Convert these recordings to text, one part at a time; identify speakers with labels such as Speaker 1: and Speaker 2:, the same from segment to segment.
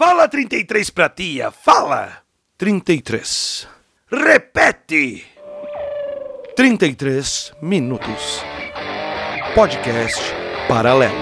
Speaker 1: Fala 33 pra tia, fala! 33. Repete! 33 minutos. Podcast paralelo.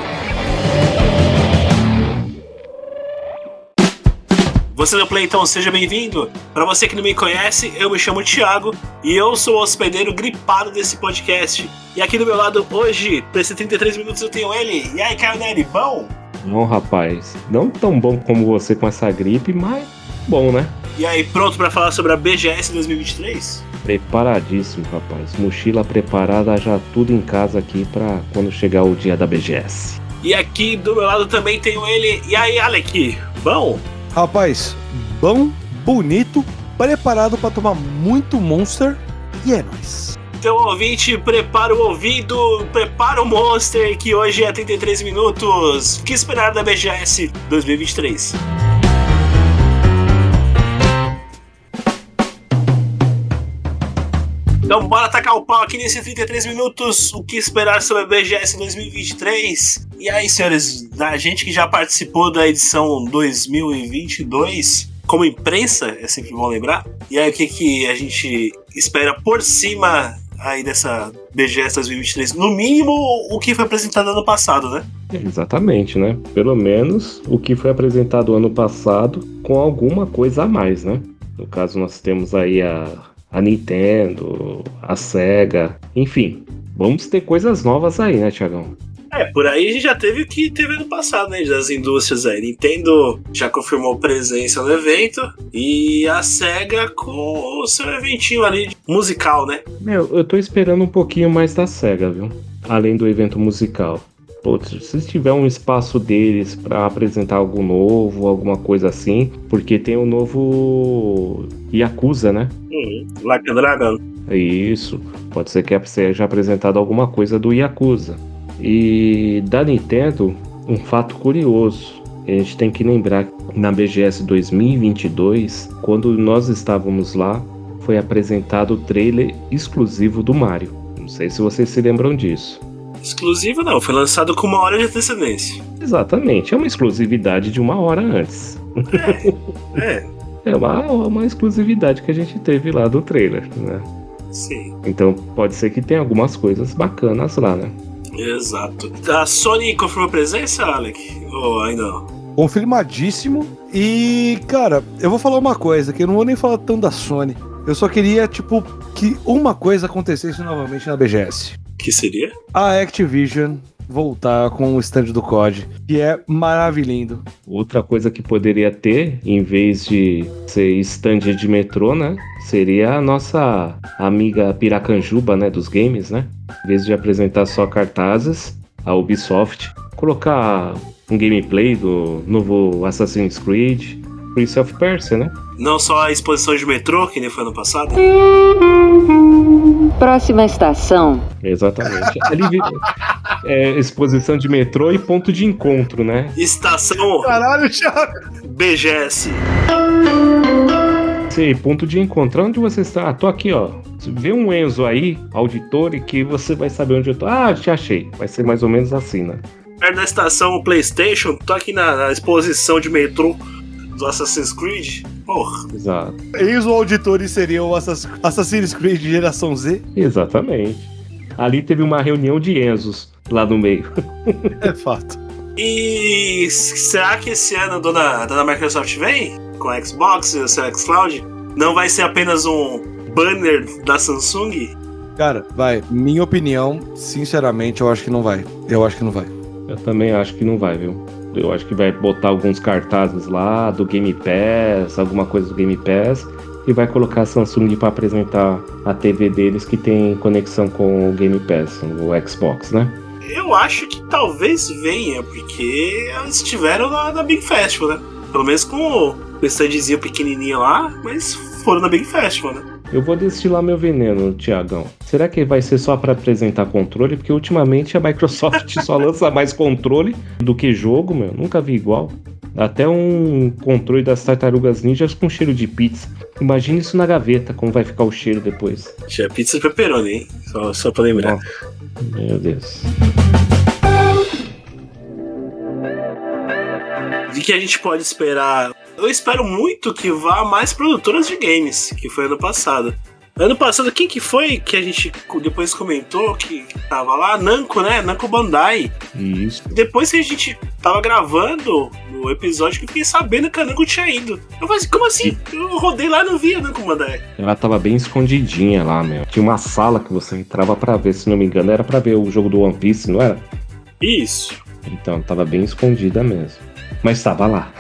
Speaker 2: Você do Play, então, seja bem-vindo. Para você que não me conhece, eu me chamo Thiago e eu sou o hospedeiro gripado desse podcast. E aqui do meu lado hoje, para esses 33 minutos, eu tenho ele. E aí, Caio Neri, bom?
Speaker 3: Bom, rapaz. Não tão bom como você com essa gripe, mas bom, né?
Speaker 2: E aí, pronto para falar sobre a BGS 2023?
Speaker 3: Preparadíssimo, rapaz. Mochila preparada, já tudo em casa aqui para quando chegar o dia da BGS.
Speaker 2: E aqui do meu lado também tenho ele. E aí, Alec, bom?
Speaker 1: Rapaz, bom, bonito, preparado para tomar muito Monster e é nóis.
Speaker 2: Então, ouvinte, prepara o ouvido, prepara o Monster, que hoje é 33 minutos. O que esperar da BGS 2023? Então bora tacar o pau aqui nesses 33 minutos. O que esperar sobre a BGS 2023? E aí, senhores, a gente que já participou da edição 2022 como imprensa, é sempre bom lembrar. E aí, o que, que a gente espera por cima aí dessa BGS 2023? No mínimo, o que foi apresentado ano passado, né?
Speaker 3: Exatamente, né? Pelo menos o que foi apresentado ano passado com alguma coisa a mais, né? No caso, nós temos aí a a Nintendo, a Sega, enfim. Vamos ter coisas novas aí, né, Tiagão?
Speaker 2: É, por aí a gente já teve o que teve no passado, né? Das indústrias aí. Nintendo já confirmou presença no evento e a SEGA com o seu eventinho ali musical, né?
Speaker 3: Meu, eu tô esperando um pouquinho mais da SEGA, viu? Além do evento musical. Putz, se tiver um espaço deles para apresentar algo novo, alguma coisa assim, porque tem o novo Yakuza, né?
Speaker 2: Uhum. Like a Dragon.
Speaker 3: Isso, pode ser que seja apresentado alguma coisa do Yakuza. E da Nintendo, um fato curioso. A gente tem que lembrar que na BGS 2022, quando nós estávamos lá, foi apresentado o trailer exclusivo do Mario. Não sei se vocês se lembram disso.
Speaker 2: Exclusivo não, foi lançado com uma hora de antecedência.
Speaker 3: Exatamente, é uma exclusividade de uma hora antes.
Speaker 2: É, é.
Speaker 3: é uma, uma exclusividade que a gente teve lá do trailer, né?
Speaker 2: Sim.
Speaker 3: Então pode ser que tenha algumas coisas bacanas lá, né?
Speaker 2: Exato. A Sony confirmou presença, Alec? Ou ainda não?
Speaker 1: Confirmadíssimo. E, cara, eu vou falar uma coisa, que eu não vou nem falar tanto da Sony. Eu só queria, tipo, que uma coisa acontecesse novamente na BGS.
Speaker 2: Que seria?
Speaker 1: A Activision voltar com o stand do COD, que é maravilhoso.
Speaker 3: Outra coisa que poderia ter, em vez de ser stand de metrô, né? Seria a nossa amiga Piracanjuba, né? Dos games, né? Em vez de apresentar só cartazes, a Ubisoft colocar um gameplay do novo Assassin's Creed, Prince of Persia, né?
Speaker 2: Não só a exposição de metrô, que nem foi ano passado.
Speaker 4: Próxima estação.
Speaker 3: Exatamente. Ali é, exposição de metrô e ponto de encontro, né?
Speaker 2: Estação
Speaker 1: Caralho, Thiago!
Speaker 2: BGS.
Speaker 3: Sim, ponto de encontro. Onde você está? Ah, tô aqui, ó. Vê um Enzo aí, auditor, e que você vai saber onde eu tô. Ah, te achei. Vai ser mais ou menos assim, né?
Speaker 2: Perto da estação PlayStation, tô aqui na, na exposição de metrô do Assassin's Creed. Porra.
Speaker 3: Exato.
Speaker 1: Eis o auditor e seria o Assass- Assassin's Creed geração Z.
Speaker 3: Exatamente. Ali teve uma reunião de Enzos lá no meio.
Speaker 1: É fato.
Speaker 2: E será que esse ano a dona, a dona Microsoft vem com a Xbox e o seu xCloud? Não vai ser apenas um banner da Samsung?
Speaker 1: Cara, vai. Minha opinião, sinceramente, eu acho que não vai. Eu acho que não vai.
Speaker 3: Eu também acho que não vai, viu? Eu acho que vai botar alguns cartazes lá do Game Pass, alguma coisa do Game Pass, e vai colocar a Samsung para apresentar a TV deles que tem conexão com o Game Pass, o Xbox, né?
Speaker 2: Eu acho que talvez venha, porque elas estiveram na, na Big Festival, né? Pelo menos com o o standzinho pequenininho lá, mas foram na Big Festival, né?
Speaker 3: Eu vou destilar meu veneno, Tiagão. Será que vai ser só para apresentar controle? Porque ultimamente a Microsoft só lança mais controle do que jogo, meu. Nunca vi igual. Até um controle das tartarugas ninjas com cheiro de pizza. Imagina isso na gaveta, como vai ficar o cheiro depois.
Speaker 2: Tinha pizza de pepperoni, hein? Só, só pra lembrar.
Speaker 3: Meu Deus.
Speaker 2: de que a gente pode esperar. Eu espero muito que vá mais produtoras de games, que foi ano passado. Ano passado, quem que foi que a gente depois comentou que, tava lá? Namco, né? Namco Bandai.
Speaker 3: Isso.
Speaker 2: Depois que a gente tava gravando o episódio, que eu fiquei sabendo que a Namco tinha ido. Eu falei assim, como assim? Eu rodei lá e não vi a Namco Bandai.
Speaker 3: Ela tava bem escondidinha lá, meu. Tinha uma sala que você entrava pra ver, se não me engano, era pra ver o jogo do One Piece, não era?
Speaker 2: Isso.
Speaker 3: Então, tava bem escondida mesmo. Mas tava lá.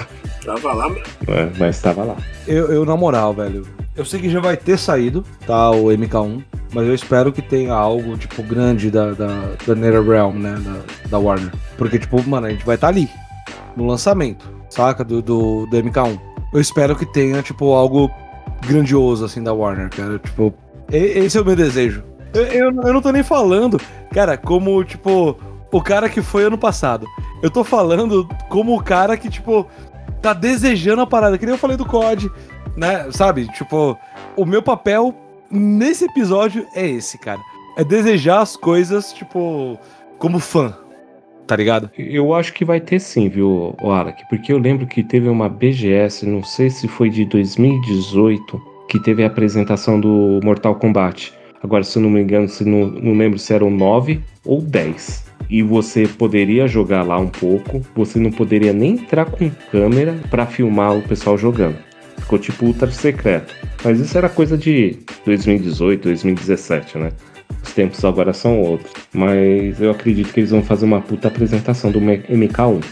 Speaker 2: Tava lá,
Speaker 3: É, mas tava lá.
Speaker 1: Eu, eu, na moral, velho, eu sei que já vai ter saído, tá? O MK1, mas eu espero que tenha algo, tipo, grande da, da, da NetherRealm, né? Da, da Warner. Porque, tipo, mano, a gente vai estar tá ali, no lançamento, saca? Do, do, do MK1. Eu espero que tenha, tipo, algo grandioso, assim, da Warner, cara. Tipo, esse é o meu desejo. Eu, eu, eu não tô nem falando, cara, como, tipo, o cara que foi ano passado. Eu tô falando como o cara que, tipo, tá desejando a parada. Que nem eu falei do COD, né? Sabe? Tipo, o meu papel nesse episódio é esse, cara. É desejar as coisas, tipo, como fã. Tá ligado?
Speaker 3: Eu acho que vai ter sim, viu, Alec? Porque eu lembro que teve uma BGS, não sei se foi de 2018, que teve a apresentação do Mortal Kombat. Agora, se eu não me engano, se não, não lembro se eram 9 ou 10 e você poderia jogar lá um pouco, você não poderia nem entrar com câmera para filmar o pessoal jogando. Ficou tipo ultra secreto. Mas isso era coisa de 2018, 2017, né? Os tempos agora são outros. Mas eu acredito que eles vão fazer uma puta apresentação do MK1.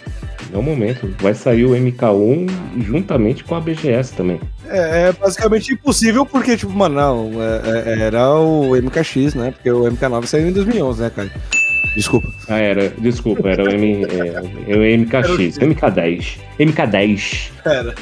Speaker 3: No momento, vai sair o MK1 juntamente com a BGS também.
Speaker 1: É, é basicamente impossível porque, tipo, mano, não, é, é, era o MKX, né? Porque o MK9 saiu em 2011, né, cara? Desculpa.
Speaker 3: Ah, era. Desculpa, era o, M, é, o MKX. MK10. MK10.
Speaker 1: Era.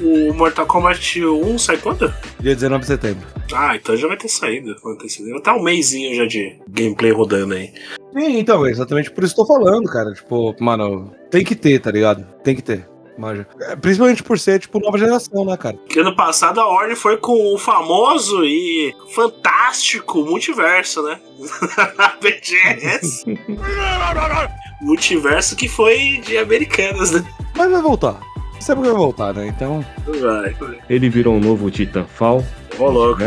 Speaker 2: O Mortal Kombat 1 sai quando?
Speaker 1: Dia 19 de setembro.
Speaker 2: Ah, então já vai ter saído. Vai tá um mêsinho já de gameplay rodando aí.
Speaker 1: Sim, então, é exatamente por isso que eu tô falando, cara. Tipo, mano, tem que ter, tá ligado? Tem que ter. Manja. É, principalmente por ser, tipo, nova geração, né, cara?
Speaker 2: Que ano passado a Warner foi com o famoso e fantástico multiverso, né? BGS. multiverso que foi de americanas, né?
Speaker 1: Mas vai voltar. Sabe que vai voltar, né? Então.
Speaker 2: Vai, vai.
Speaker 3: Ele virou um novo Titanfall.
Speaker 2: Ô, louco.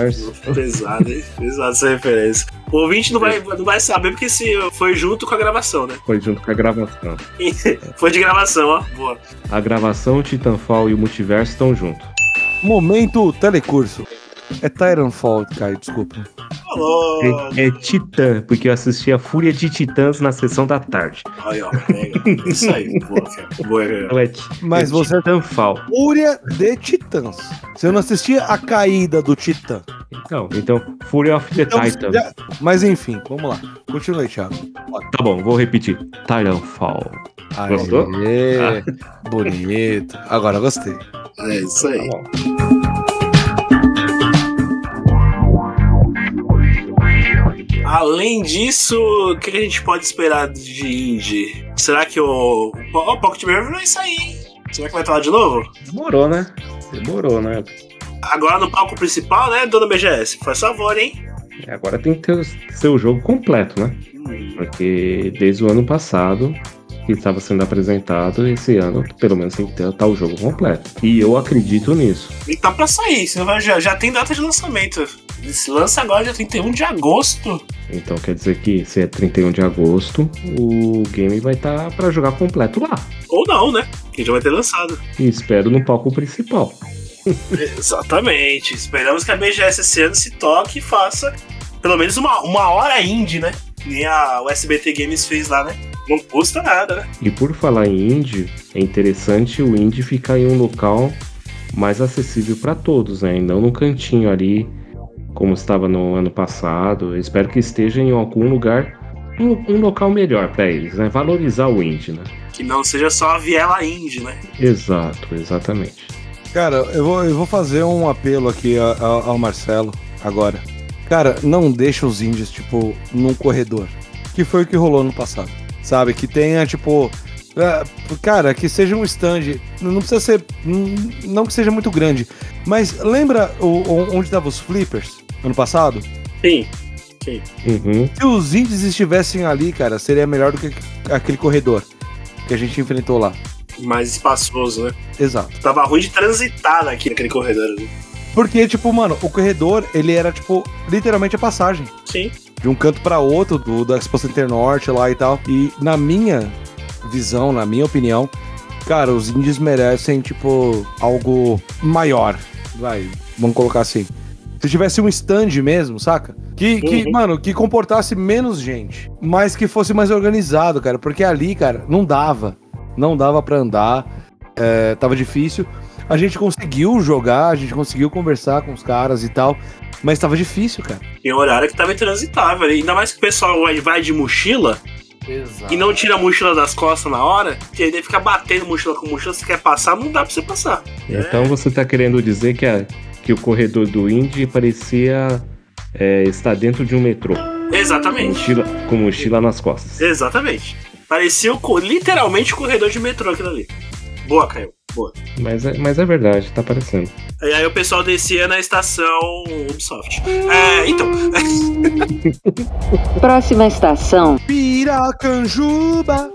Speaker 2: Pesado, hein? Pesado essa referência. O ouvinte não vai, não vai saber porque se foi junto com a gravação, né?
Speaker 3: Foi junto com a gravação.
Speaker 2: foi de gravação, ó. Boa.
Speaker 3: A gravação, o Titanfall e o multiverso estão juntos.
Speaker 1: Momento telecurso. É Titanfall, Kai, desculpa.
Speaker 3: É, é, Titã, porque eu assisti a Fúria de Titãs na sessão da tarde.
Speaker 2: Aí, ó, Isso aí, boa, cara. Boa, cara.
Speaker 3: É,
Speaker 1: Mas
Speaker 3: é
Speaker 1: você.
Speaker 3: Titanfall.
Speaker 1: Fúria de Titãs. Você não assistia a caída do Titã.
Speaker 3: Então, então, Fury of the
Speaker 1: Então,
Speaker 3: Titan.
Speaker 1: já- Mas enfim, vamos lá. Continue, Thiago.
Speaker 3: Tá bom, vou repetir. Titanfall.
Speaker 1: Aê,
Speaker 3: Gostou?
Speaker 1: Bonito. Agora gostei.
Speaker 2: É isso aí.
Speaker 3: Tá
Speaker 2: Além disso, o que a gente pode esperar de indie? Será que o. O Pocket Mirror vai sair, hein? Será que vai estar lá de novo?
Speaker 3: Demorou, né? Demorou, né?
Speaker 2: Agora no palco principal, né, dona BGS? Faz favor, hein?
Speaker 3: E Agora tem que ter o seu jogo completo, né? Porque desde o ano passado que estava sendo apresentado, esse ano pelo menos tem que ter tá o jogo completo. E eu acredito nisso.
Speaker 2: E tá pra sair, já, já tem data de lançamento. Se lança agora, dia 31 de agosto.
Speaker 3: Então quer dizer que se é 31 de agosto, o game vai estar pra jogar completo lá.
Speaker 2: Ou não, né? Que já vai ter lançado.
Speaker 3: E espero no palco principal.
Speaker 2: Exatamente. Esperamos que a BGS esse ano se toque e faça pelo menos uma, uma hora indie, né? Que Nem a o SBT Games fez lá, né? Não custa nada, né?
Speaker 3: E por falar em indie, é interessante o indie ficar em um local mais acessível para todos, né? E não no cantinho ali, como estava no ano passado. Eu espero que esteja em algum lugar, um, um local melhor para eles, né? Valorizar o indie, né?
Speaker 2: Que não seja só a viela indie, né?
Speaker 3: Exato, exatamente.
Speaker 1: Cara, eu vou, eu vou fazer um apelo aqui a- a- ao Marcelo agora. Cara, não deixa os indies, tipo, num corredor. Que foi o que rolou no passado. Sabe? Que tenha, tipo. é, cara, que seja um stand. Não precisa ser. não- que seja muito grande. Mas lembra o, o- onde estavam os flippers ano passado?
Speaker 2: Sim.
Speaker 3: Uhum.
Speaker 1: Se os indies estivessem ali, cara, seria melhor do que aquele corredor que a gente enfrentou lá.
Speaker 2: Mais espaçoso, né?
Speaker 1: Exato.
Speaker 2: Tava ruim de transitar aqui naquele corredor ali.
Speaker 1: Porque, tipo, mano, o corredor, ele era, tipo, literalmente a passagem.
Speaker 2: Sim.
Speaker 1: De um canto para outro, do, do Expo Center Norte lá e tal. E na minha visão, na minha opinião, cara, os indies merecem, tipo, algo maior. Vai, vamos colocar assim. Se tivesse um stand mesmo, saca? Que, que
Speaker 2: Uhum.
Speaker 1: mano, que comportasse menos gente, mas que fosse mais organizado, cara. Porque ali, cara, não dava. Não dava pra andar. é, tava difícil. A gente conseguiu jogar, a gente conseguiu conversar com os caras e tal. Mas tava difícil, cara.
Speaker 2: Tem horário que tava intransitável ali. Ainda mais que o pessoal vai- de mochila
Speaker 1: Exato.
Speaker 2: e não tira a mochila das costas na hora, que aí fica batendo mochila com mochila, se quer passar, não dá pra você passar.
Speaker 3: Então você tá querendo dizer que, a, que o corredor do Indy parecia é, estar dentro de um metrô, com
Speaker 2: Exatamente.
Speaker 3: mochila, com mochila nas costas.
Speaker 2: Exatamente. Parecia o literalmente o corredor de metrô aquilo ali. Boa, Caio. Boa.
Speaker 3: Mas é, mas é verdade, tá parecendo.
Speaker 2: E aí o pessoal descia na estação Ubisoft. É, então.
Speaker 4: Próxima estação.
Speaker 1: Piracanjuba.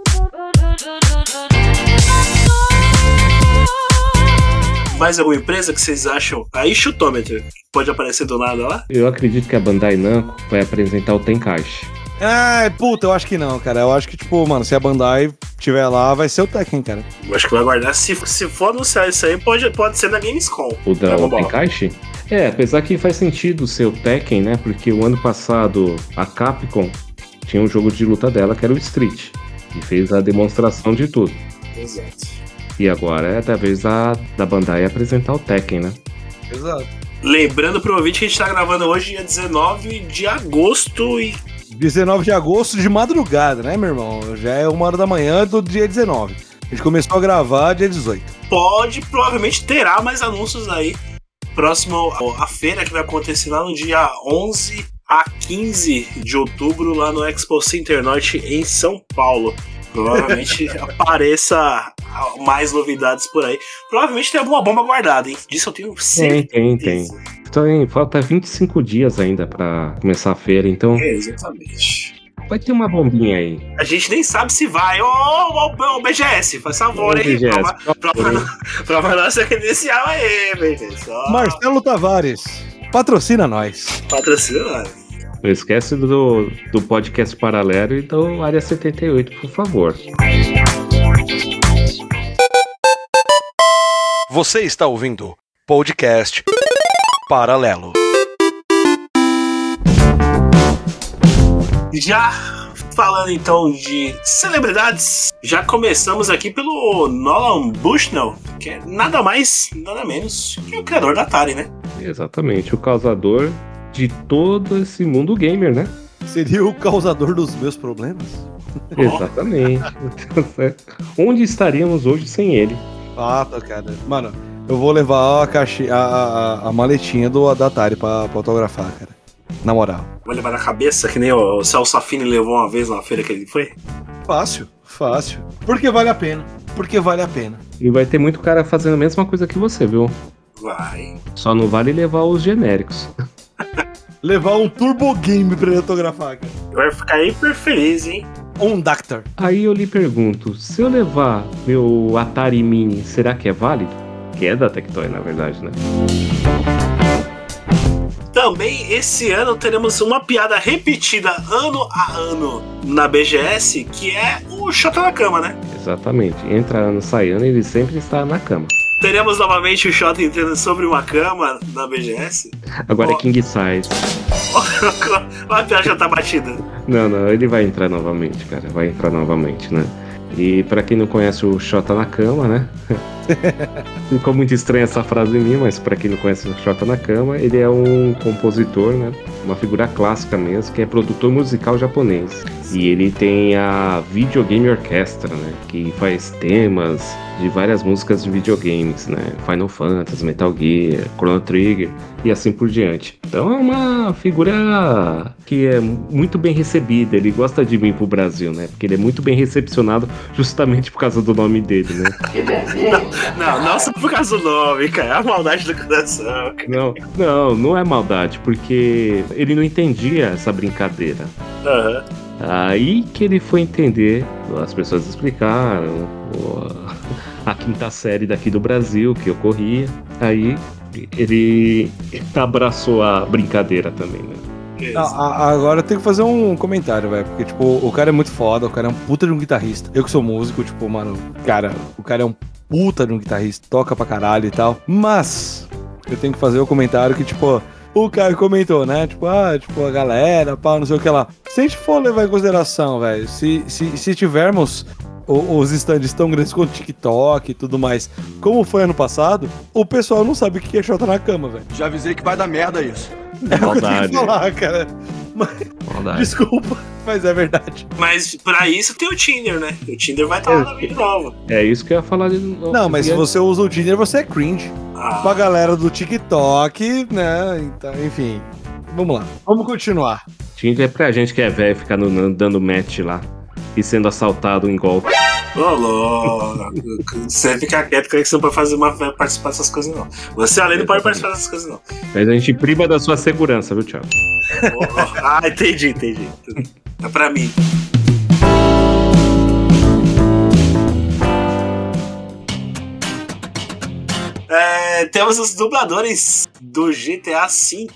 Speaker 2: Mais alguma empresa que vocês acham? Aí chutômetro. Pode aparecer do nada lá?
Speaker 3: Eu acredito que a Bandai Namco vai apresentar o Tenkaichi.
Speaker 1: Ah, puta, eu acho que não, cara. Eu acho que, tipo, mano, se a Bandai tiver lá, vai ser o Tekken, cara.
Speaker 2: Eu acho que vai guardar. Se, se for anunciar isso aí, pode, pode ser na Gamescom.
Speaker 3: O da
Speaker 2: Dragon
Speaker 3: o
Speaker 2: Ball.
Speaker 3: Tenkaichi? É, apesar que faz sentido ser o Tekken, né? Porque o ano passado a Capcom tinha um jogo de luta dela que era o Street. E fez a demonstração de tudo.
Speaker 2: Exato.
Speaker 3: E agora é da vez da, da Bandai apresentar o Tekken, né?
Speaker 1: Exato.
Speaker 2: Lembrando pro ouvinte que a gente tá gravando hoje, dia 19 de agosto, e
Speaker 1: 19 de agosto de madrugada, né, meu irmão? Já é uma hora da manhã do dia 19. A gente começou a gravar dia 18.
Speaker 2: pode, provavelmente terá mais anúncios aí. Próximo à feira que vai acontecer lá no dia 11 a 15 de outubro, lá no Expo Center Norte em São Paulo. Provavelmente apareça mais novidades por aí. Provavelmente tem alguma bomba guardada, hein? Disso eu tenho certeza.
Speaker 3: tem, tem. Então hein, falta 25 dias ainda pra começar a feira, então
Speaker 2: É, exatamente.
Speaker 3: vai ter uma bombinha aí.
Speaker 2: A gente nem sabe se vai. Ô, ô, ô, ô, BGS, faz favor, hein?
Speaker 3: BGS,
Speaker 2: Prova, prova, nossa credencial aí, BGS.
Speaker 1: Marcelo Tavares, patrocina nós.
Speaker 2: Patrocina.
Speaker 3: Não esquece do, do podcast paralelo e do Área 78, por favor.
Speaker 1: Você está ouvindo podcast Paralelo.
Speaker 2: Já falando então de celebridades, já começamos aqui pelo Nolan Bushnell, que é nada mais, nada menos que o criador da Atari, né?
Speaker 3: Exatamente, o causador de todo esse mundo gamer, né?
Speaker 1: Seria o causador dos meus problemas?
Speaker 3: Exatamente. Onde estaríamos hoje sem ele?
Speaker 1: Fato, cara. Mano, eu vou levar a, caixa, a, a, a maletinha do, da Atari pra, pra autografar, cara. Na moral.
Speaker 2: Vou levar na cabeça, que nem o Celso Safini levou uma vez na feira que ele foi.
Speaker 1: Fácil, fácil. Porque vale a pena. Porque vale a pena.
Speaker 3: E vai ter muito cara fazendo a mesma coisa que você, viu?
Speaker 2: Vai.
Speaker 3: Só não vale levar os genéricos.
Speaker 1: Levar um Turbo Game pra ele autografar, cara.
Speaker 2: Vai ficar hiper feliz, hein?
Speaker 1: Um Dactar.
Speaker 3: Aí eu lhe pergunto, se eu levar meu Atari Mini, será que é válido? Que é da Tectoy, na verdade, né?
Speaker 2: Também esse ano teremos uma piada repetida ano a ano na BGS, que é o Xota na cama, né?
Speaker 3: Exatamente. Entra ano, sai ano, ele sempre está na cama.
Speaker 2: Teremos novamente o Xota entrando sobre uma cama na BGS.
Speaker 3: Agora
Speaker 2: Ó.
Speaker 3: é King Size.
Speaker 2: A piada já tá batida.
Speaker 3: Não, não, ele vai entrar novamente, cara. Vai entrar novamente, né? E pra quem não conhece o Xota na cama, né? Ficou muito estranha essa frase em mim, mas pra quem não conhece o na cama, ele é um compositor, né? Uma figura clássica mesmo, que é produtor musical japonês. E ele tem a Videogame Orchestra, né? Que faz temas de várias músicas de videogames, né? Final Fantasy, Metal Gear, Chrono Trigger e assim por diante. Então é uma figura que é muito bem recebida. Ele gosta de vir pro Brasil, né? Porque ele é muito bem recepcionado justamente por causa do nome dele, né?
Speaker 2: Não, não só por causa do nome, cara. É a maldade do coração. cara.
Speaker 3: Não, não, não é maldade, porque ele não entendia essa brincadeira.
Speaker 2: Aham.
Speaker 3: Aí que ele foi entender, as pessoas explicaram, o- a quinta série daqui do Brasil que eu corria. Aí ele abraçou a brincadeira também, né?
Speaker 1: Ah, agora eu tenho que fazer um comentário, velho. Porque, tipo, o cara é muito foda, o cara é um puta de um guitarrista. Eu que sou músico, tipo, mano, cara, o cara é um puta de um guitarrista, toca pra caralho e tal. Mas, eu tenho que fazer o um comentário que, tipo, o Caio comentou, né? Tipo, ah, tipo, a galera, pá, não sei o que lá. Se a gente for levar em consideração, velho, se, se, se tivermos os stands tão grandes quanto TikTok e tudo mais, como foi ano passado, o pessoal não sabe o que é shota na cama, velho.
Speaker 4: Já avisei que vai dar merda isso.
Speaker 1: É Maldade. falar, cara. Mas, desculpa, mas é verdade.
Speaker 2: Mas pra isso tem o Tinder, né? O Tinder vai estar tá lá na vida nova.
Speaker 3: É isso que eu ia falar de novo.
Speaker 1: Não, mas se você usa o Tinder, você é cringe. Ah. Pra galera do TikTok, né? Então, enfim. Vamos lá. Vamos continuar.
Speaker 3: Tinder é pra gente que é velho ficar no, dando match lá e sendo assaltado em golpe.
Speaker 2: Ô, louco. Você fica quieto que você não pode fazer uma, participar dessas coisas, não. Você, além, não pode participar dessas coisas, não.
Speaker 3: Mas a gente priva da sua segurança, viu, Thiago?
Speaker 2: Ah, entendi, entendi. É pra mim. É, temos os dubladores do GTA V,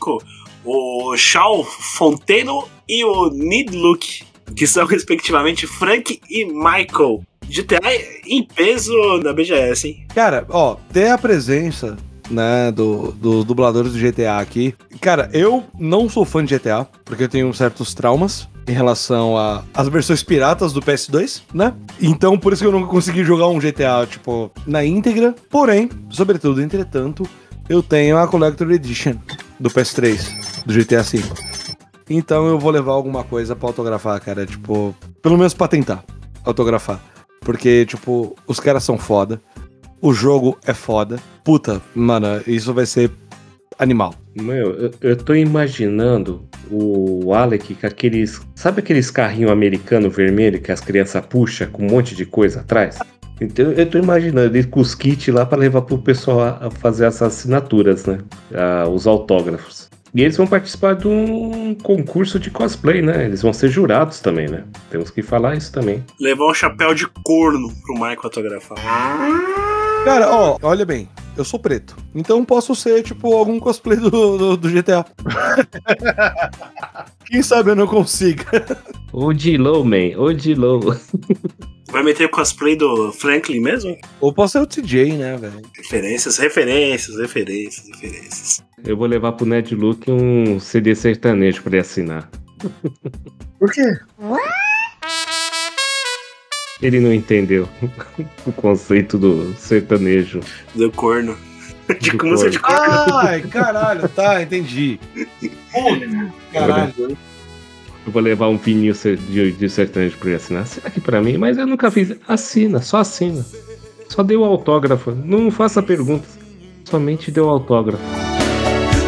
Speaker 2: o Shaw Fonteno e o Need Luke que são respectivamente Frank e Michael. GTA em peso na BGS, hein?
Speaker 1: Cara, ó, ter a presença né, do, dos dubladores do GTA aqui. Cara, eu não sou fã de GTA, porque eu tenho certos traumas em relação às versões piratas do PS2, né? Então, por isso que eu nunca consegui jogar um GTA, tipo, na íntegra. Porém, sobretudo, entretanto, eu tenho a Collector Edition do PS3, do GTA V. Então eu vou levar alguma coisa pra autografar, cara. Tipo, pelo menos pra tentar autografar. Porque, tipo, os caras são foda. O jogo é foda. Puta, mano, isso vai ser animal.
Speaker 3: Meu, eu, eu tô imaginando o Alec com aqueles. Sabe aqueles carrinhos americanos vermelho que as crianças puxam com um monte de coisa atrás? Então eu tô imaginando ele com os kits lá para levar pro pessoal a, a fazer as assinaturas, né? A, os autógrafos. E eles vão participar de um concurso de cosplay, né? Eles vão ser jurados também, né? Temos que falar isso também.
Speaker 2: Levar um chapéu de corno pro Michael autografar.
Speaker 1: Cara, ó, olha bem, eu sou preto. Então posso ser, tipo, algum cosplay do, do, do GTA. Quem sabe eu não consiga.
Speaker 3: O D-Low, man. O D-Low.
Speaker 2: Vai meter cosplay do Franklin mesmo?
Speaker 1: Ou posso ser o TJ, né, velho?
Speaker 2: Referências, referências, referências, referências.
Speaker 3: Eu vou levar pro Ned Luke um CD sertanejo pra ele assinar.
Speaker 1: Por quê?
Speaker 3: Ele não entendeu o conceito do sertanejo.
Speaker 2: Do corno.
Speaker 1: De como você de corno. Ai, caralho, tá, entendi.
Speaker 3: caralho. Eu vou levar um vinil de, de sertanejo pra ele assinar. Assina aqui pra mim, mas eu nunca fiz. Assina, só assina. Só deu autógrafo. Não faça perguntas. Somente deu autógrafo.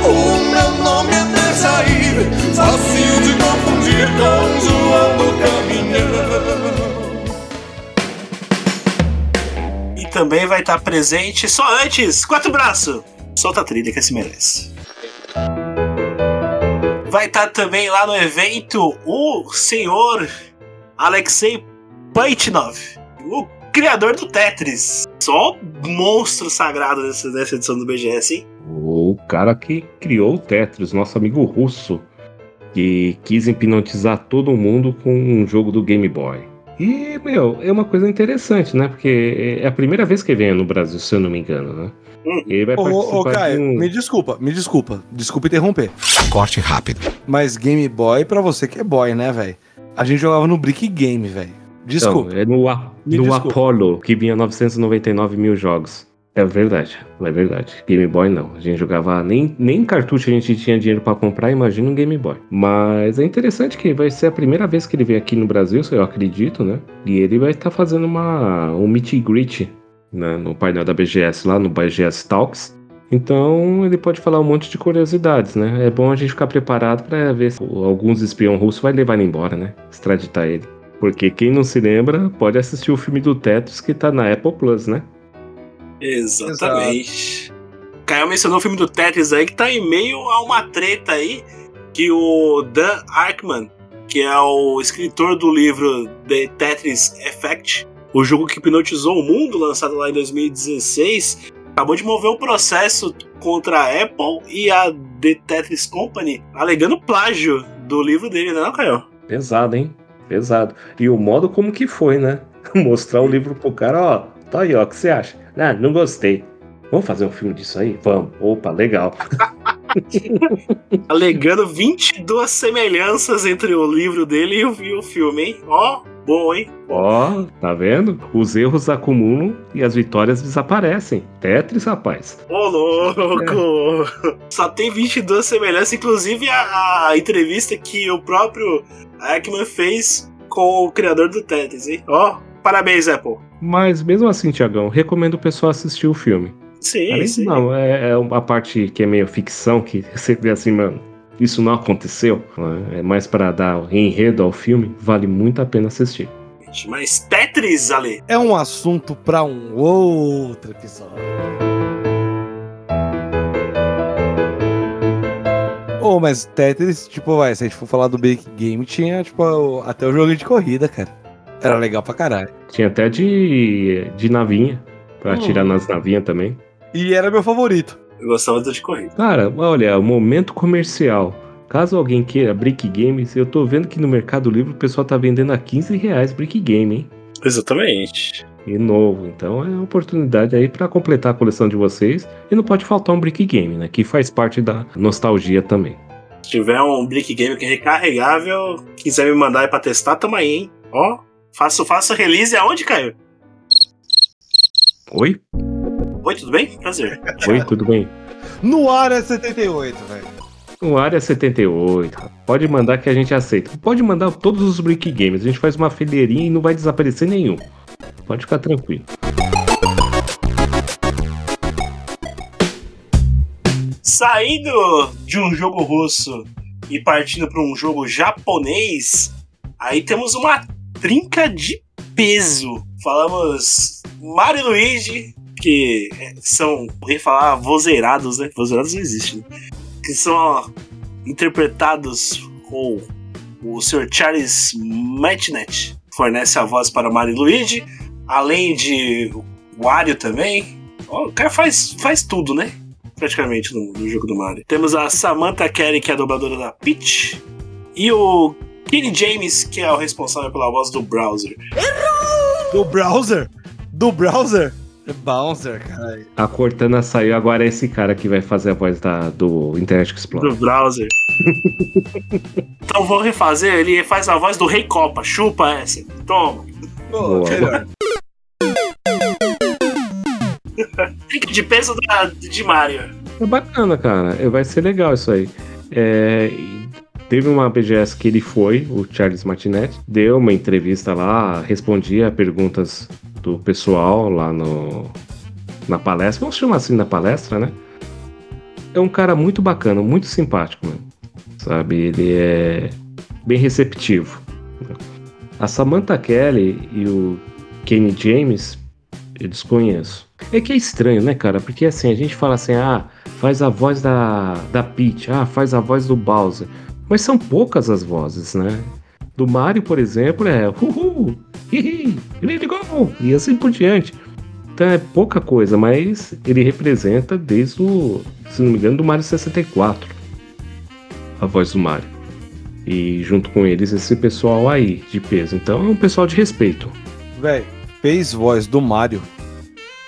Speaker 3: O meu nome é Dejair, fácil de confundir com João
Speaker 2: do também vai estar presente, só antes, quatro braços. Solta a trilha que se merece. Vai estar também lá no evento o senhor Alexei Paitnov, o criador do Tetris. Só monstro sagrado nessa, nessa edição do BGS, hein?
Speaker 3: O cara que criou o Tetris, nosso amigo russo, que quis hipnotizar todo mundo com um jogo do Game Boy. E, meu, é uma coisa interessante, né? Porque é a primeira vez que ele vem no Brasil, se eu não me engano, né?
Speaker 1: Hum. Ele vai participar ô, ô, Caio, de um... me desculpa, me desculpa. Desculpa interromper.
Speaker 4: Corte rápido.
Speaker 1: Mas Game Boy, pra você que é boy, né, velho? A gente jogava no Brick Game, velho. Desculpa.
Speaker 3: Não, é no, no Apollo, que vinha 999 mil jogos. É verdade, é verdade. Game Boy não. A gente jogava nem, nem cartucho a gente tinha dinheiro para comprar, imagina um Game Boy. Mas é interessante que vai ser a primeira vez que ele vem aqui no Brasil, eu acredito, né? E ele vai estar tá fazendo uma um meet and greet né, no painel da BGS lá no BGS Talks. Então ele pode falar um monte de curiosidades, né? É bom a gente ficar preparado para ver se alguns espião russos vai levar ele embora, né? Extraditar ele. Porque quem não se lembra pode assistir o filme do Tetris que tá na Apple Plus, né?
Speaker 2: Exatamente. Exato. Caio mencionou o filme do Tetris aí que tá em meio a uma treta aí que o Dan Arkman, que é o escritor do livro The Tetris Effect, o jogo que hipnotizou o mundo, lançado lá em 2016, acabou de mover um processo contra a Apple e a The Tetris Company, alegando plágio do livro dele, né, Caio?
Speaker 3: Pesado, hein? Pesado. E o modo como que foi, né? Mostrar o livro pro cara, ó, tá aí, ó, o que você acha? Ah, não gostei. Vamos fazer um filme disso aí? Vamos. Opa, legal.
Speaker 2: Alegando 22 semelhanças entre o livro dele e o, filme, hein? Ó, bom, hein?
Speaker 3: Ó, tá vendo? Os erros acumulam e as vitórias desaparecem. Tetris, rapaz.
Speaker 2: Ô, louco! É. Só tem 22 semelhanças, inclusive a, a entrevista que o próprio Ekman fez com o criador do Tetris, hein? Ó, parabéns, Apple.
Speaker 3: Mas mesmo assim, Tiagão, recomendo o pessoal assistir o filme.
Speaker 2: Sim,
Speaker 3: Além,
Speaker 2: sim.
Speaker 3: Não, é, é a parte que é meio ficção, que você vê assim, mano, isso não aconteceu. É mais para dar enredo ao filme, vale muito a pena assistir.
Speaker 2: Mas Tetris, Ale.
Speaker 1: É um assunto para um outro episódio. Oh, mas Tetris, tipo, vai, se a gente for falar do Big Game, tinha, tipo, até o jogo de corrida, cara. Era legal pra caralho.
Speaker 3: Tinha até de, de navinha, pra
Speaker 1: Hum.
Speaker 3: atirar nas navinhas também.
Speaker 1: E era meu favorito.
Speaker 2: Eu gostava do de corrida.
Speaker 3: Cara, olha, o momento comercial. Caso alguém queira Brick Games, eu tô vendo que no Mercado Livre o pessoal tá vendendo a 15 reais Brick Game, hein?
Speaker 2: Exatamente.
Speaker 3: E novo. Então é uma oportunidade aí pra completar a coleção de vocês. E não pode faltar um Brick Game, né? Que faz parte da nostalgia também.
Speaker 2: Se tiver um Brick Game que é recarregável, quiser me mandar aí pra testar, tamo aí, hein? Ó, faço, faço release aonde, Caio?
Speaker 3: Oi?
Speaker 2: Oi, tudo bem? Prazer.
Speaker 3: Oi, tudo bem?
Speaker 1: No área 78, velho.
Speaker 3: No Área 78. Pode mandar que a gente aceita. Pode mandar todos os Brick Games. A gente faz uma fileirinha e não vai desaparecer nenhum. Pode ficar tranquilo.
Speaker 2: Saindo de um jogo russo e partindo para um jogo japonês, aí temos uma trinca de peso. Falamos Mario e Luigi, que são, vou falar, vozeirados, né? Vozeirados não existe, né? Que são interpretados com o Sr. Charles Martinet, fornece a voz para Mario e Luigi, além de Wario também. O cara faz, faz tudo, né? praticamente no, no, jogo do Mario. Temos a Samantha Kelly, que é a dubladora da Peach, e o Kenny James, que é o responsável pela voz do Browser.
Speaker 1: Do browser? Do browser? Bouncer, caralho.
Speaker 3: A Cortana saiu, agora é esse cara que vai fazer a voz da, do Internet Explorer.
Speaker 2: Do Browser. então vou refazer, ele faz a voz do Rei Copa. Chupa essa. Toma.
Speaker 3: Boa.
Speaker 2: de peso da, de Mario.
Speaker 3: É bacana, cara. É, Vai ser legal isso aí. É, teve uma BGS que ele foi, o Charles Martinet, deu uma entrevista lá, respondia perguntas do pessoal lá no, na palestra. Vamos chamar assim na palestra, né? É um cara muito bacana, muito simpático. Sabe? Ele é bem receptivo. A Samantha Kelly e o Kenny James, eu desconheço. É que é estranho, né, cara? Porque assim, a gente fala assim, ah, faz a voz da, da Peach, ah, faz a voz do Bowser. Mas são poucas as vozes, né? Do Mario, por exemplo, é uhul, hihi, ele go, e assim por diante. Então é pouca coisa, mas ele representa desde o, se não me engano, do Mario 64. A voz do Mario. E junto com eles esse pessoal aí de peso. Então é um pessoal de respeito.
Speaker 1: Véi, fez voz do Mario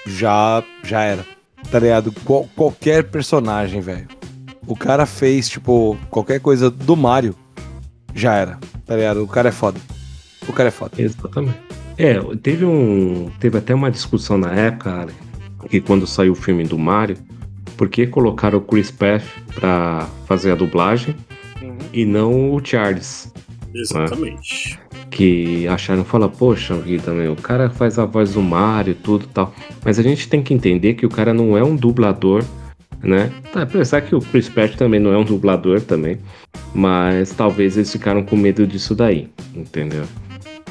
Speaker 1: já já era. Tá ligado? Qual, qualquer personagem, velho. O cara fez, tipo, qualquer coisa do Mario, já era. Tá ligado? O cara é foda. O cara é foda.
Speaker 3: Exatamente. É, teve um. Teve até uma discussão na época, cara, que quando saiu o filme do Mario, por que colocaram o Chris Pratt pra fazer a dublagem
Speaker 2: Uhum.
Speaker 3: e não o Charles?
Speaker 2: Exatamente.
Speaker 3: que acharam, fala, poxa vida, meu, o cara faz a voz do Mario, tudo e tal. Mas a gente tem que entender que o cara não é um dublador, né? Tá, apesar que o Chris Pratt também não é um dublador também. Mas talvez eles ficaram com medo disso daí, entendeu?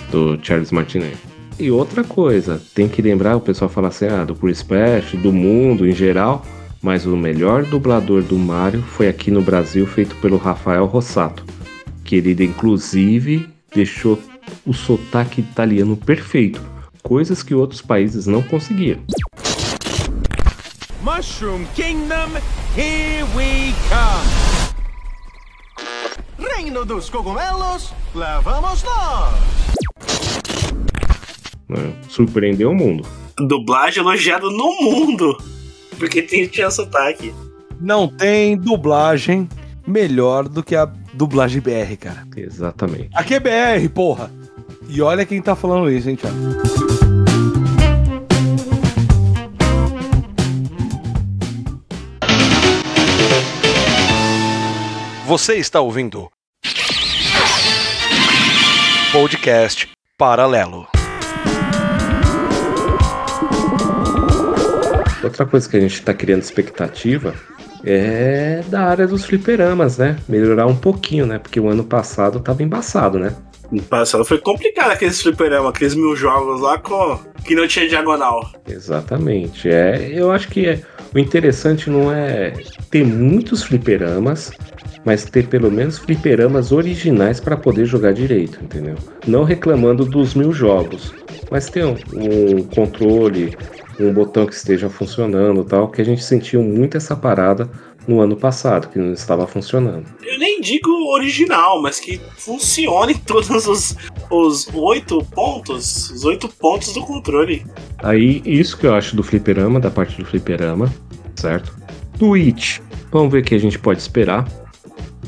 Speaker 3: Do Charles Martinet. E outra coisa, tem que lembrar, o pessoal fala assim, ah, do Chris Pratt, do mundo em geral, mas o melhor dublador do Mario foi aqui no Brasil, feito pelo Rafael Rossato. Que ele, inclusive, deixou o sotaque italiano perfeito. coisas que outros países não conseguiam.
Speaker 5: Mushroom Kingdom, here we come! Reino dos cogumelos, lá vamos nós!
Speaker 3: Né? Surpreendeu o mundo.
Speaker 2: Dublagem elogiada no mundo. Porque tem, tinha sotaque.
Speaker 1: Não tem dublagem melhor do que a dublagem BR, cara.
Speaker 3: Exatamente.
Speaker 1: Aqui é BR, porra. E olha quem tá falando isso, hein, Thiago. Você está ouvindo podcast paralelo.
Speaker 3: Outra coisa que a gente está criando expectativa é da área dos fliperamas, né? Melhorar um pouquinho, né? Porque o ano passado tava embaçado, né?
Speaker 2: No passado foi complicado aqueles fliperama, aqueles mil jogos lá com... que não tinha diagonal.
Speaker 3: Exatamente. É, eu acho que é, o interessante não é ter muitos fliperamas, mas ter pelo menos fliperamas originais para poder jogar direito, entendeu? Não reclamando dos mil jogos, mas ter um, um controle, um botão que esteja funcionando tal, que a gente sentiu muito essa parada no ano passado, que não estava funcionando.
Speaker 2: Eu nem digo original, mas que funcione todos os, os oito pontos, os oito pontos do controle.
Speaker 3: Aí, isso que eu acho do fliperama, da parte do fliperama, certo? Twitch. Vamos ver o que a gente pode esperar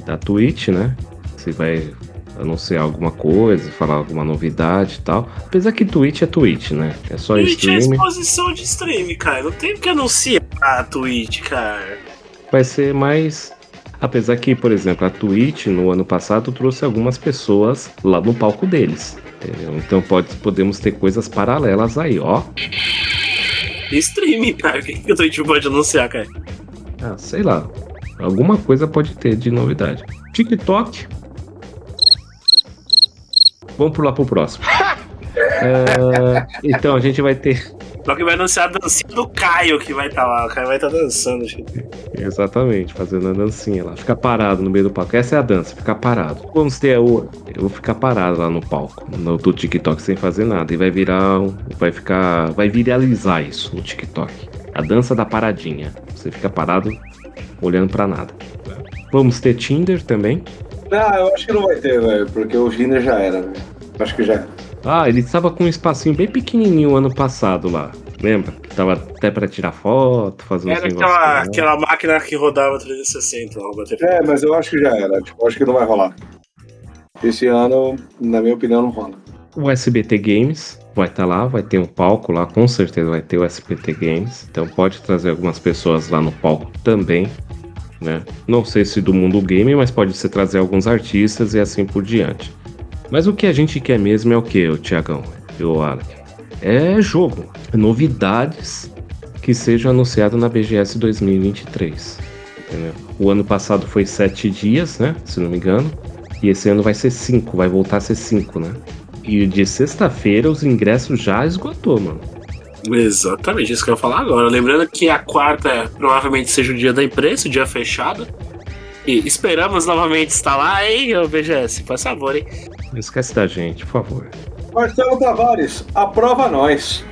Speaker 3: da Twitch, né? Se vai anunciar alguma coisa, falar alguma novidade e tal. Apesar que Twitch é Twitch, né? É só
Speaker 2: Twitch é
Speaker 3: streaming.
Speaker 2: exposição de stream, cara. Não tem que anunciar a Twitch, cara.
Speaker 3: Vai ser mais. Apesar que, por exemplo, a Twitch no ano passado trouxe algumas pessoas lá no palco deles. Entendeu? Então pode, podemos ter coisas paralelas aí, ó.
Speaker 2: Stream, cara. O que, que a Twitch pode anunciar, cara?
Speaker 3: Ah, sei lá. Alguma coisa pode ter de novidade. TikTok. Vamos pular pro próximo. É, então a gente vai ter.
Speaker 2: Só que vai anunciar a dancinha do Caio que vai estar lá. O Caio vai estar dançando, gente.
Speaker 3: Exatamente, fazendo a dancinha lá. Ficar parado no meio do palco. Essa é a dança, ficar parado. Vamos ter o. Eu vou ficar parado lá no palco, no do TikTok, sem fazer nada. E vai virar. um- Vai ficar. Vai viralizar isso no TikTok. A dança da paradinha. Você fica parado olhando pra nada. Vamos ter Tinder também.
Speaker 6: Não, eu acho que não vai ter, velho, porque o Tinder já era, velho. Acho que já era.
Speaker 3: Ah, ele estava com um espacinho bem pequenininho ano passado lá. Lembra? Tava até pra tirar foto, fazer uns
Speaker 2: Era
Speaker 3: negócios.
Speaker 2: aquela, aquela máquina que rodava 360 lá, bater
Speaker 6: É, mas eu acho que já era. Tipo, acho que não vai rolar. Esse ano, na minha opinião, não rola.
Speaker 3: O SBT Games vai estar lá, vai ter um palco lá, com certeza vai ter o SBT Games. Então pode trazer algumas pessoas lá no palco também, né? Não sei se do mundo game, mas pode ser trazer alguns artistas e assim por diante. Mas o que a gente quer mesmo é o que, o Tiagão e o Alec? É jogo, novidades que sejam anunciadas na BGS 2023. Entendeu? O ano passado foi sete dias, né? Se não me engano. E esse ano vai ser cinco, vai voltar a ser cinco, né? E de sexta-feira os ingressos já esgotou, mano.
Speaker 2: Exatamente, isso que eu ia falar agora. Lembrando que a quarta provavelmente seja o dia da imprensa, o dia fechado. E esperamos novamente estar lá, hein, ô BGS? Faz favor, hein?
Speaker 3: Não esquece da gente, por favor.
Speaker 6: Marcelo Tavares, aprova nós.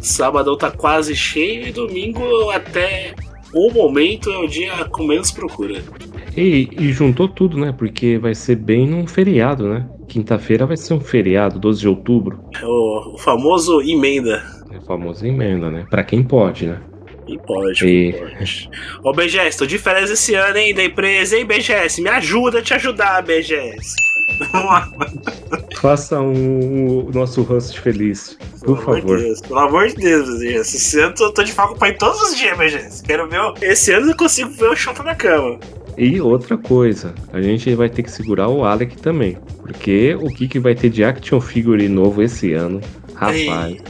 Speaker 2: Sábado tá quase cheio e domingo até o momento é o dia com menos procura.
Speaker 3: E, e juntou tudo, né? Porque vai ser bem num feriado, né? Quinta-feira vai ser um feriado, 12 de outubro.
Speaker 2: É O, o famoso emenda.
Speaker 3: É a famosa emenda, né? Pra quem pode, né?
Speaker 2: E pode,
Speaker 3: E-
Speaker 2: pode. Ô BGS, tô de férias esse ano, hein, da empresa, hein, BGS? Me ajuda a te ajudar, BGS. Vamos lá.
Speaker 3: Faça um, o nosso host feliz, por
Speaker 2: Pelo de
Speaker 3: favor.
Speaker 2: Deus, pelo amor de Deus, BGS. Esse ano eu tô de foco pra ir todos os dias, BGS. Quero ver. o- Esse ano eu consigo ver o Xota na cama.
Speaker 3: E outra coisa, a gente vai ter que segurar o Alec também. Porque o que, que vai ter de action figure novo esse ano? Rapaz.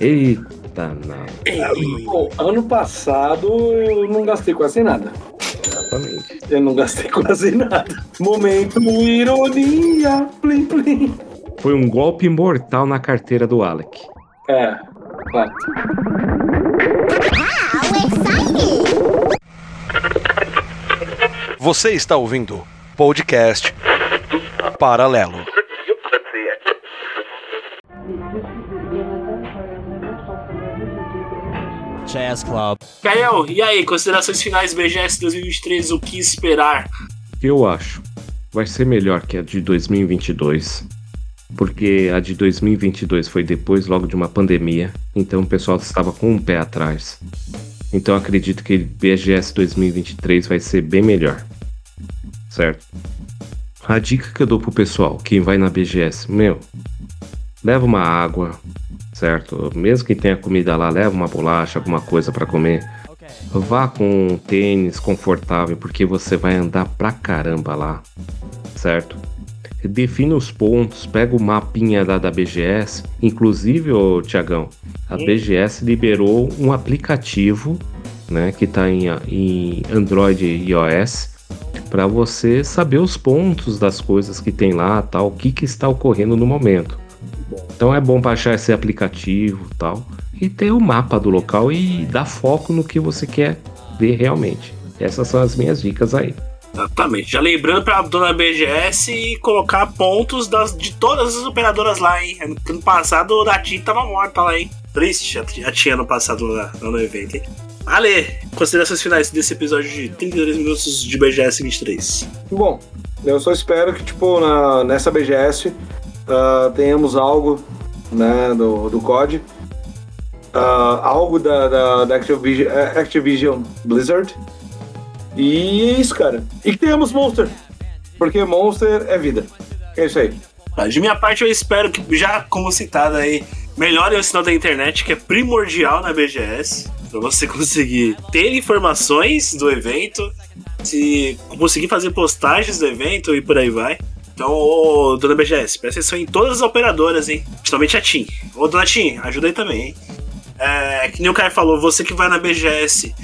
Speaker 3: Eita, não.
Speaker 2: Ei,
Speaker 6: Bom, ano passado eu não gastei quase nada.
Speaker 3: Exatamente.
Speaker 6: Eu não gastei quase nada. Momento ironia, plim plim.
Speaker 3: Foi um golpe mortal na carteira do Alec.
Speaker 6: É, claro.
Speaker 1: Você está ouvindo podcast paralelo.
Speaker 7: Jazz Club.
Speaker 2: Gael, e aí, considerações finais BGS 2023, o que esperar?
Speaker 3: Eu acho. Vai ser melhor que a de 2022. Porque a de 2022 foi depois logo de uma pandemia, então o pessoal estava com um pé atrás. Então acredito que BGS 2023 vai ser bem melhor. Certo? A dica que eu dou pro pessoal, quem vai na BGS, meu, leva uma água, certo? Mesmo que tenha comida lá, leva uma bolacha, alguma coisa para comer. Vá com um tênis confortável, porque você vai andar pra caramba lá, certo? Defina os pontos, pega o mapinha da, da BGS. Inclusive, ô Tiagão, a BGS liberou um aplicativo, né, que tá em, em Android e iOS, para você saber os pontos das coisas que tem lá, tal, o que, que está ocorrendo no momento. Então é bom baixar esse aplicativo, tal, e ter o mapa do local e dar foco no que você quer ver realmente. Essas são as minhas dicas aí.
Speaker 2: Exatamente. Já lembrando pra dona BGS colocar pontos das, de todas as operadoras lá, hein? Ano passado a TIM tava morta lá, hein? Triste a TIM ano passado lá no evento, hein? Ale, considerações finais desse episódio de 33 minutos de BGS 23.
Speaker 6: Bom, eu só espero que, tipo, na, nessa BGS uh, tenhamos algo né, do, do COD, uh, algo da, da, da Activision, Activision Blizzard, e é isso, cara. E que tenhamos Monster. Porque Monster é vida. É isso aí.
Speaker 2: De minha parte, eu espero que, já como citado aí, melhore o sinal da internet, que é primordial na BGS. Pra você conseguir ter informações do evento, se conseguir fazer postagens do evento e por aí vai. Então, ô, dona BGS, presta atenção em todas as operadoras, hein? Principalmente a TIM. Ô, dona TIM, ajuda aí também, hein? É, que nem o cara falou, você que vai na BGS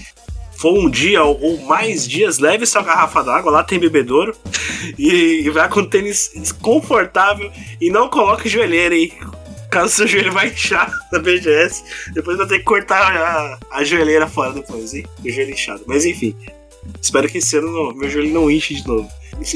Speaker 2: for um dia ou mais dias, leve sua garrafa d'água, lá tem bebedouro, e, e vai com tênis confortável e não coloque joelheira, hein? Caso seu joelho vai inchar na BGS, depois vai ter que cortar a, a joelheira fora depois, hein? O joelho inchado. Mas enfim, espero que esse ano meu joelho não inche de novo.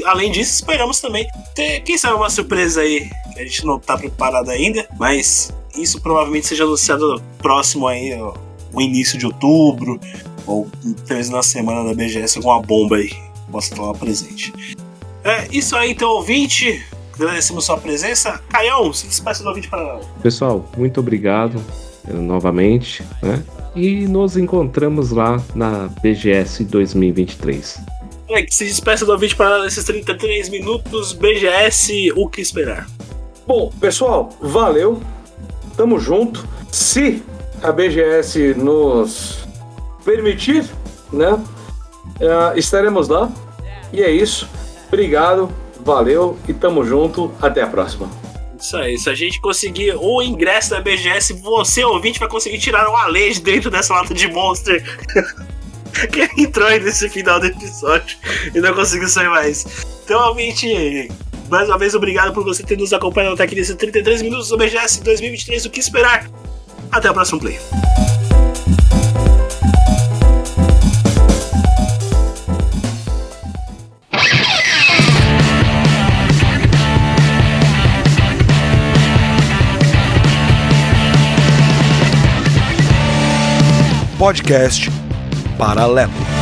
Speaker 2: Além disso, esperamos também ter, quem sabe, uma surpresa aí, que a gente não tá preparado ainda, mas isso provavelmente seja anunciado próximo aí, ó, o início de outubro, ou talvez na semana da BGS alguma bomba aí possa tomar presente. É isso aí, então, ouvinte. Agradecemos sua presença. Caião, se despeça do ouvinte para
Speaker 3: Pessoal, muito obrigado eh, novamente, né? E nos encontramos lá na BGS 2023.
Speaker 2: É, se despeça do ouvinte para nesses 33 minutos. BGS, o que esperar?
Speaker 6: Bom, pessoal, valeu. Tamo junto. Se a BGS nos permitir, né? Uh, estaremos lá. E é isso. Obrigado, valeu e tamo junto. Até a próxima.
Speaker 2: Isso aí, se a gente conseguir o ingresso da BGS, você, ouvinte, vai conseguir tirar um Ale de dentro dessa lata de Monster. que entrou aí nesse final do episódio e não conseguiu sair mais. Então, ouvinte, mais uma vez, obrigado por você ter nos acompanhado até aqui nesses 33 minutos do BGS 2023. O que esperar? Até o próximo play.
Speaker 4: Podcast Paralelo.